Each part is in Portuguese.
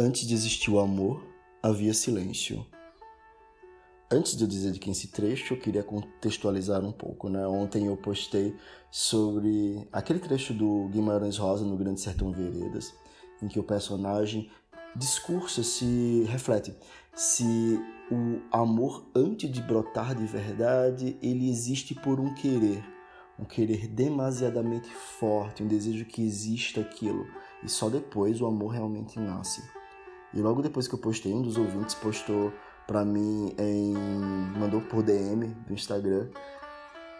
Antes de existir o amor, havia silêncio. Antes de eu dizer de quem esse trecho, eu queria contextualizar um pouco, né? Ontem eu postei sobre aquele trecho do Guimarães Rosa no Grande Sertão Veredas, em que o personagem discursa, se reflete se o amor antes de brotar de verdade, ele existe por um querer, um querer demasiadamente forte, um desejo que exista aquilo, e só depois o amor realmente nasce. E logo depois que eu postei, um dos ouvintes postou para mim em mandou por DM do Instagram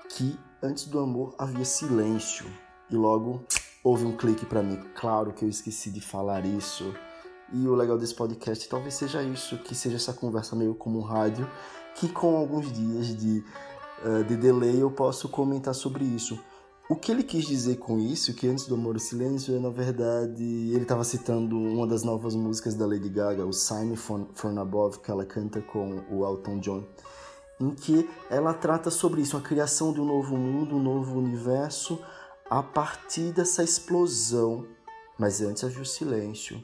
que antes do amor havia silêncio e logo houve um clique para mim. Claro que eu esqueci de falar isso. E o legal desse podcast talvez seja isso, que seja essa conversa meio como um rádio, que com alguns dias de, uh, de delay eu posso comentar sobre isso. O que ele quis dizer com isso, que antes do Amor e Silêncio, é, na verdade, ele estava citando uma das novas músicas da Lady Gaga, o Sign From Above, que ela canta com o Elton John, em que ela trata sobre isso, a criação de um novo mundo, um novo universo, a partir dessa explosão. Mas antes havia o silêncio.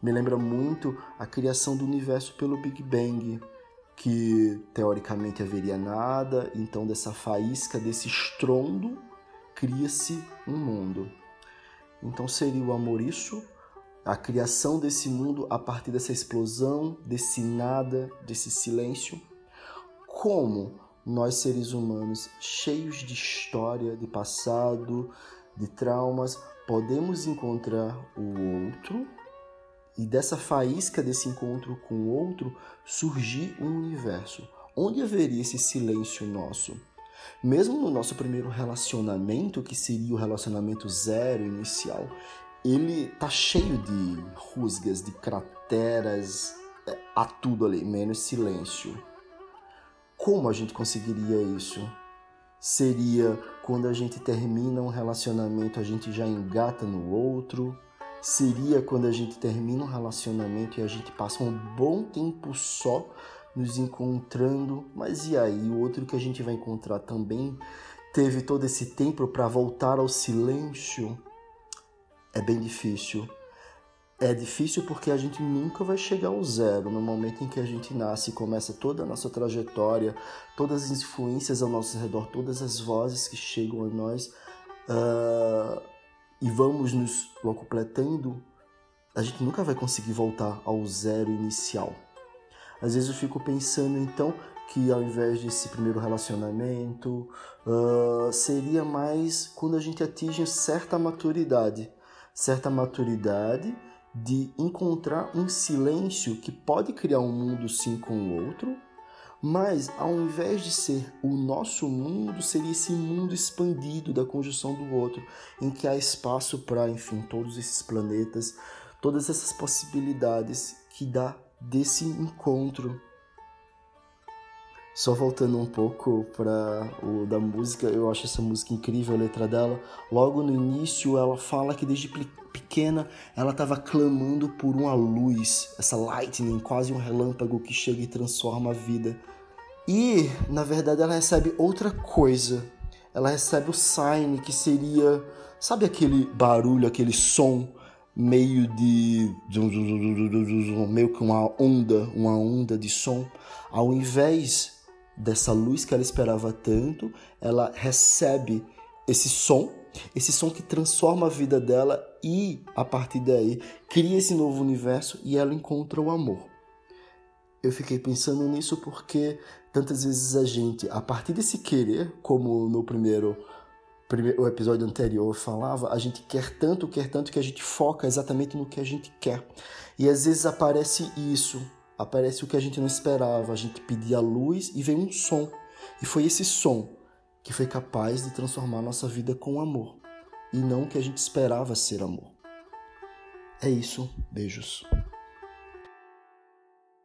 Me lembra muito a criação do universo pelo Big Bang, que teoricamente haveria nada, então dessa faísca, desse estrondo, cria-se um mundo. Então seria o amor isso? A criação desse mundo a partir dessa explosão, desse nada, desse silêncio? Como nós seres humanos, cheios de história, de passado, de traumas, podemos encontrar o outro e dessa faísca desse encontro com o outro surgir um universo onde haveria esse silêncio nosso mesmo no nosso primeiro relacionamento, que seria o relacionamento zero inicial, ele tá cheio de rusgas, de crateras, é, há tudo ali, menos silêncio. Como a gente conseguiria isso? Seria quando a gente termina um relacionamento, a gente já engata no outro? Seria quando a gente termina um relacionamento e a gente passa um bom tempo só nos encontrando, mas e aí? O outro que a gente vai encontrar também teve todo esse tempo para voltar ao silêncio? É bem difícil. É difícil porque a gente nunca vai chegar ao zero no momento em que a gente nasce começa toda a nossa trajetória, todas as influências ao nosso redor, todas as vozes que chegam a nós uh, e vamos nos completando, a gente nunca vai conseguir voltar ao zero inicial. Às vezes eu fico pensando então que ao invés desse primeiro relacionamento, uh, seria mais quando a gente atinge certa maturidade. Certa maturidade de encontrar um silêncio que pode criar um mundo sim com o outro, mas ao invés de ser o nosso mundo, seria esse mundo expandido da conjunção do outro, em que há espaço para, enfim, todos esses planetas, todas essas possibilidades que dá desse encontro. Só voltando um pouco para o da música, eu acho essa música incrível, a letra dela. Logo no início, ela fala que desde pequena ela estava clamando por uma luz, essa lightning, quase um relâmpago que chega e transforma a vida. E, na verdade, ela recebe outra coisa. Ela recebe o sign, que seria, sabe aquele barulho, aquele som meio de meio que uma onda, uma onda de som, ao invés dessa luz que ela esperava tanto, ela recebe esse som, esse som que transforma a vida dela e a partir daí cria esse novo universo e ela encontra o amor. Eu fiquei pensando nisso porque tantas vezes a gente, a partir desse querer, como no primeiro o episódio anterior falava, a gente quer tanto, quer tanto que a gente foca exatamente no que a gente quer. E às vezes aparece isso, aparece o que a gente não esperava, a gente pedia luz e vem um som. E foi esse som que foi capaz de transformar nossa vida com amor, e não o que a gente esperava ser amor. É isso, beijos.